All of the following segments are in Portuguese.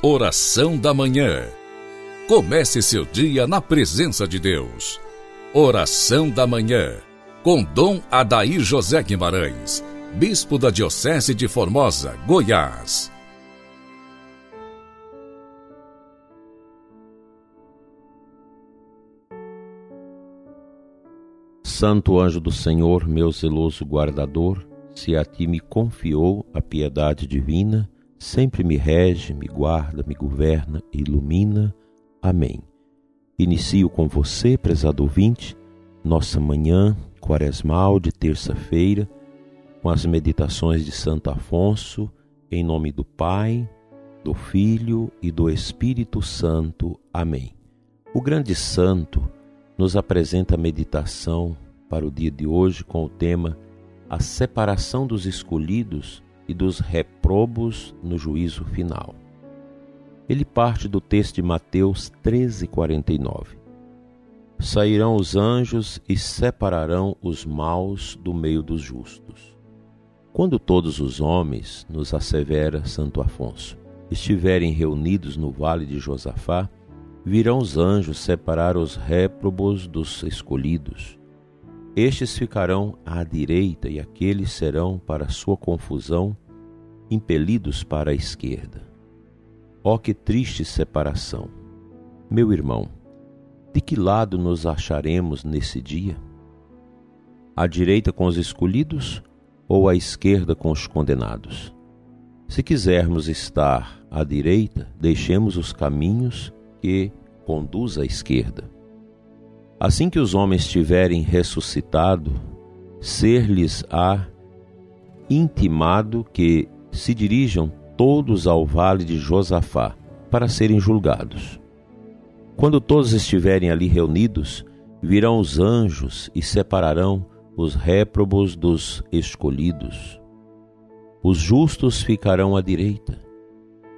Oração da Manhã. Comece seu dia na presença de Deus. Oração da Manhã. Com Dom Adair José Guimarães, Bispo da Diocese de Formosa, Goiás. Santo anjo do Senhor, meu zeloso guardador, se a ti me confiou a piedade divina, sempre me rege, me guarda, me governa e ilumina. Amém. Inicio com você, prezado ouvinte, nossa manhã quaresmal de terça-feira, com as meditações de Santo Afonso, em nome do Pai, do Filho e do Espírito Santo. Amém. O grande santo nos apresenta a meditação para o dia de hoje com o tema A separação dos escolhidos e dos reprobos no juízo final. Ele parte do texto de Mateus 13:49. Sairão os anjos e separarão os maus do meio dos justos. Quando todos os homens, nos assevera Santo Afonso, estiverem reunidos no vale de Josafá, virão os anjos separar os réprobos dos escolhidos estes ficarão à direita e aqueles serão, para sua confusão, impelidos para a esquerda. Ó que triste separação! Meu irmão, de que lado nos acharemos nesse dia? À direita com os escolhidos ou à esquerda com os condenados? Se quisermos estar à direita, deixemos os caminhos que conduz à esquerda Assim que os homens tiverem ressuscitado, ser-lhes-á intimado que se dirijam todos ao vale de Josafá para serem julgados. Quando todos estiverem ali reunidos, virão os anjos e separarão os réprobos dos escolhidos. Os justos ficarão à direita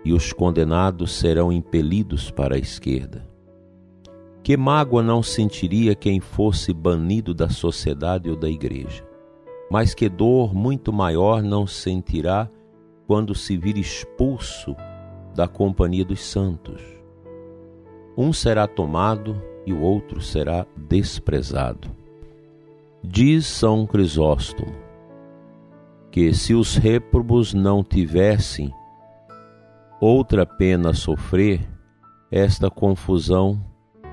e os condenados serão impelidos para a esquerda. Que mágoa não sentiria quem fosse banido da sociedade ou da igreja? Mas que dor muito maior não sentirá quando se vir expulso da companhia dos santos? Um será tomado e o outro será desprezado. Diz São Crisóstomo que se os réprobos não tivessem outra pena a sofrer, esta confusão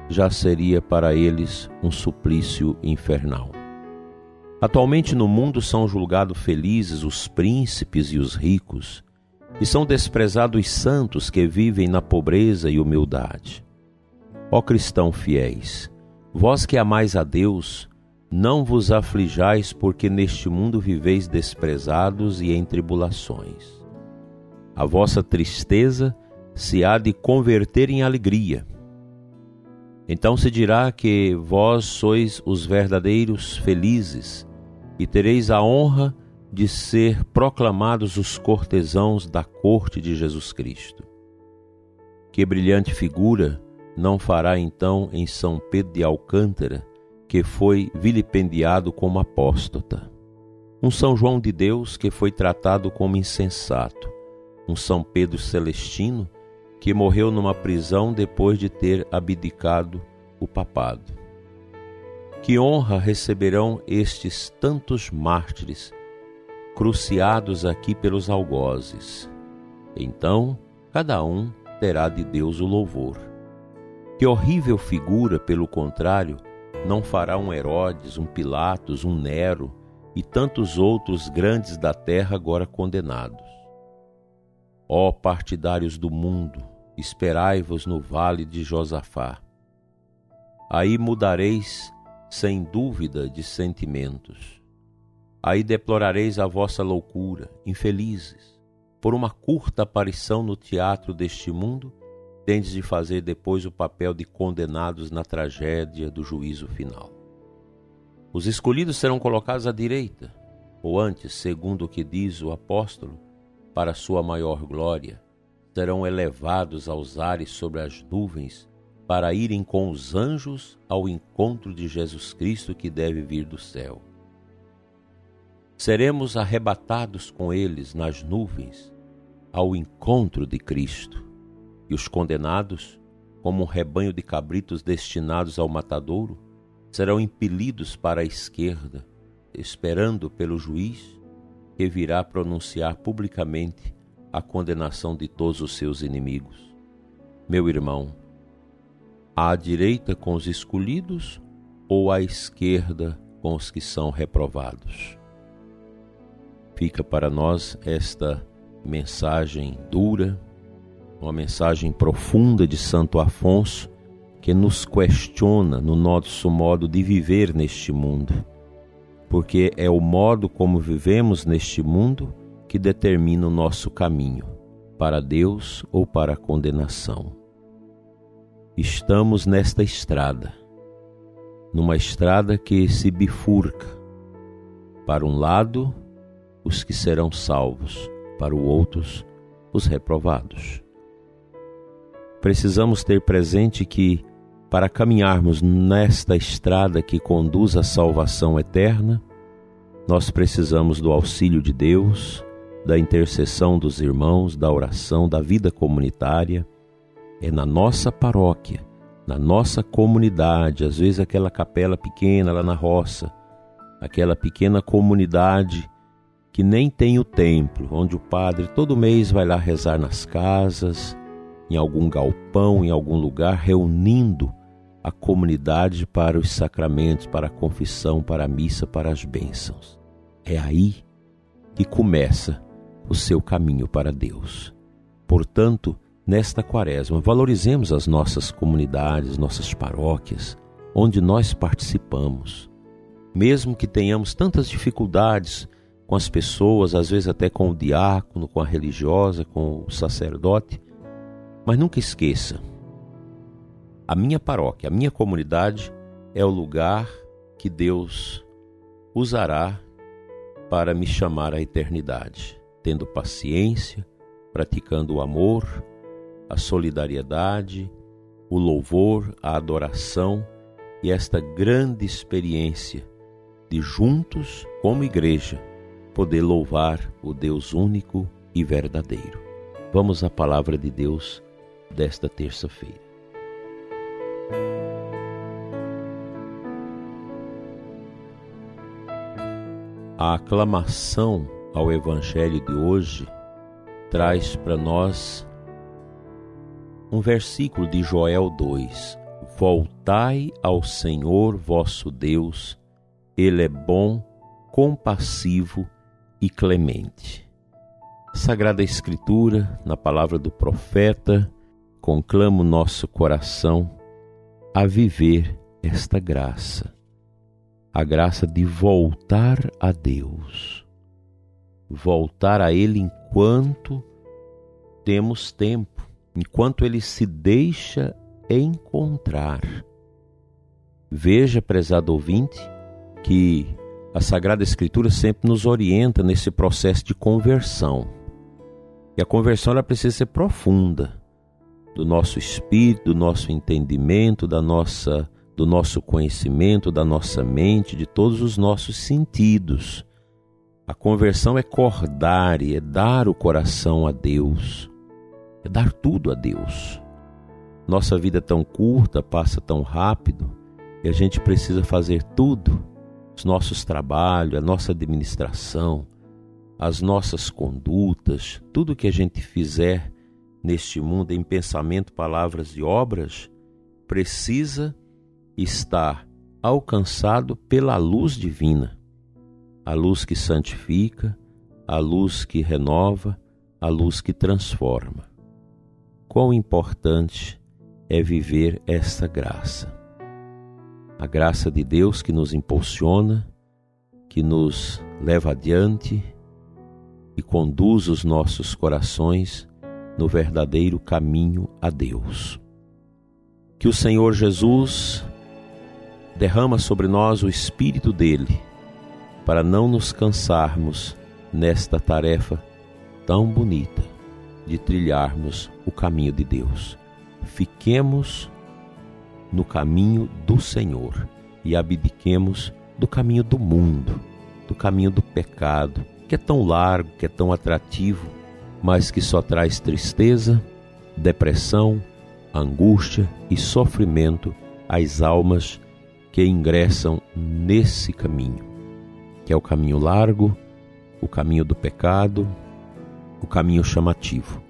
já seria para eles um suplício infernal. Atualmente no mundo são julgados felizes os príncipes e os ricos, e são desprezados os santos que vivem na pobreza e humildade. Ó cristão fiéis, vós que amais a Deus, não vos aflijais porque neste mundo viveis desprezados e em tribulações. A vossa tristeza se há de converter em alegria então se dirá que vós sois os verdadeiros felizes e tereis a honra de ser proclamados os cortesãos da corte de Jesus Cristo. Que brilhante figura não fará então em São Pedro de Alcântara, que foi vilipendiado como apóstata. Um São João de Deus que foi tratado como insensato. Um São Pedro Celestino que morreu numa prisão depois de ter abdicado o papado. Que honra receberão estes tantos mártires, cruciados aqui pelos algozes. Então, cada um terá de Deus o louvor. Que horrível figura, pelo contrário, não fará um Herodes, um Pilatos, um Nero e tantos outros grandes da terra agora condenados. Ó partidários do mundo, esperai-vos no vale de Josafá. Aí mudareis sem dúvida de sentimentos. Aí deplorareis a vossa loucura, infelizes. Por uma curta aparição no teatro deste mundo, tendes de fazer depois o papel de condenados na tragédia do juízo final. Os escolhidos serão colocados à direita, ou antes, segundo o que diz o apóstolo, para sua maior glória serão elevados aos ares sobre as nuvens para irem com os anjos ao encontro de Jesus Cristo que deve vir do céu. Seremos arrebatados com eles nas nuvens ao encontro de Cristo. e os condenados, como um rebanho de cabritos destinados ao matadouro, serão impelidos para a esquerda, esperando pelo juiz que virá pronunciar publicamente a condenação de todos os seus inimigos. Meu irmão, à direita com os escolhidos ou à esquerda com os que são reprovados? Fica para nós esta mensagem dura, uma mensagem profunda de Santo Afonso que nos questiona no nosso modo de viver neste mundo, porque é o modo como vivemos neste mundo que determina o nosso caminho, para Deus ou para a condenação. Estamos nesta estrada, numa estrada que se bifurca. Para um lado, os que serão salvos, para o outros, os reprovados. Precisamos ter presente que, para caminharmos nesta estrada que conduz à salvação eterna, nós precisamos do auxílio de Deus, da intercessão dos irmãos, da oração, da vida comunitária. É na nossa paróquia, na nossa comunidade, às vezes aquela capela pequena lá na roça, aquela pequena comunidade que nem tem o templo, onde o padre todo mês vai lá rezar nas casas, em algum galpão, em algum lugar, reunindo a comunidade para os sacramentos, para a confissão, para a missa, para as bênçãos. É aí que começa o seu caminho para Deus. Portanto, nesta quaresma, valorizemos as nossas comunidades, nossas paróquias, onde nós participamos. Mesmo que tenhamos tantas dificuldades com as pessoas, às vezes até com o diácono, com a religiosa, com o sacerdote, mas nunca esqueça: a minha paróquia, a minha comunidade é o lugar que Deus usará para me chamar à eternidade, tendo paciência, praticando o amor, a solidariedade, o louvor, a adoração e esta grande experiência de juntos, como igreja, poder louvar o Deus único e verdadeiro. Vamos à palavra de Deus desta terça-feira. A aclamação ao Evangelho de hoje traz para nós um versículo de Joel 2: Voltai ao Senhor vosso Deus, Ele é bom, compassivo e clemente. Sagrada Escritura, na palavra do profeta, conclamo nosso coração a viver esta graça, a graça de voltar a Deus, voltar a Ele enquanto temos tempo, enquanto Ele se deixa encontrar. Veja, prezado ouvinte, que a Sagrada Escritura sempre nos orienta nesse processo de conversão. E a conversão ela precisa ser profunda do nosso espírito, do nosso entendimento, da nossa do nosso conhecimento, da nossa mente, de todos os nossos sentidos. A conversão é cordar e é dar o coração a Deus, é dar tudo a Deus. Nossa vida é tão curta, passa tão rápido, e a gente precisa fazer tudo, os nossos trabalhos, a nossa administração, as nossas condutas, tudo que a gente fizer neste mundo em pensamento, palavras e obras, precisa estar alcançado pela luz divina, a luz que santifica, a luz que renova, a luz que transforma. Quão importante é viver essa graça. A graça de Deus que nos impulsiona, que nos leva adiante e conduz os nossos corações no verdadeiro caminho a Deus. Que o Senhor Jesus derrama sobre nós o Espírito dele, para não nos cansarmos nesta tarefa tão bonita de trilharmos o caminho de Deus. Fiquemos no caminho do Senhor e abdiquemos do caminho do mundo, do caminho do pecado, que é tão largo, que é tão atrativo, mas que só traz tristeza, depressão, angústia e sofrimento às almas que ingressam nesse caminho, que é o caminho largo, o caminho do pecado, o caminho chamativo.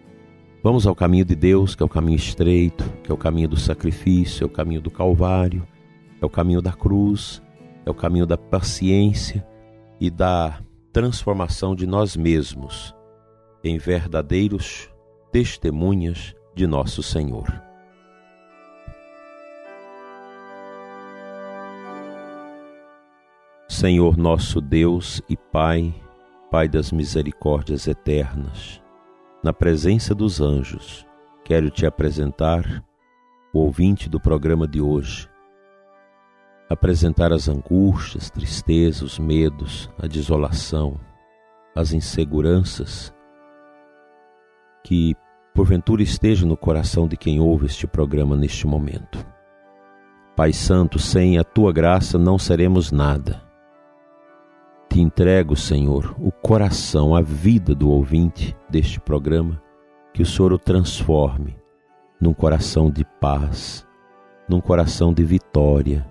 Vamos ao caminho de Deus, que é o caminho estreito, que é o caminho do sacrifício, é o caminho do Calvário, é o caminho da cruz, é o caminho da paciência e da transformação de nós mesmos em verdadeiros testemunhas de nosso Senhor. Senhor nosso Deus e Pai, Pai das misericórdias eternas, na presença dos anjos, quero te apresentar o ouvinte do programa de hoje, apresentar as angústias, tristezas, os medos, a desolação, as inseguranças que porventura esteja no coração de quem ouve este programa neste momento. Pai Santo, sem a tua graça não seremos nada. Te entrego, Senhor, o coração, a vida do ouvinte deste programa, que o Senhor o transforme num coração de paz, num coração de vitória,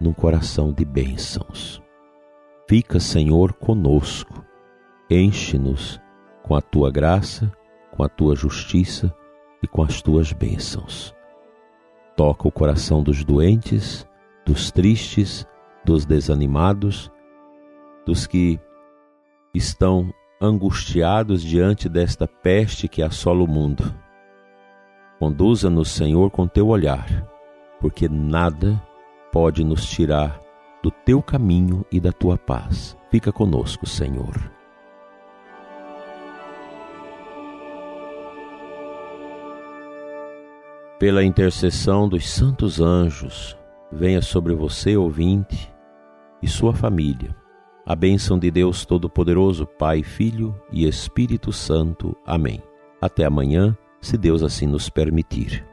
num coração de bênçãos. Fica, Senhor, conosco, enche-nos com a tua graça, com a tua justiça e com as tuas bênçãos. Toca o coração dos doentes, dos tristes, dos desanimados dos que estão angustiados diante desta peste que assola o mundo. Conduza-nos, Senhor, com teu olhar, porque nada pode nos tirar do teu caminho e da tua paz. Fica conosco, Senhor. Pela intercessão dos santos anjos, venha sobre você, ouvinte, e sua família a bênção de Deus Todo-Poderoso, Pai, Filho e Espírito Santo. Amém. Até amanhã, se Deus assim nos permitir.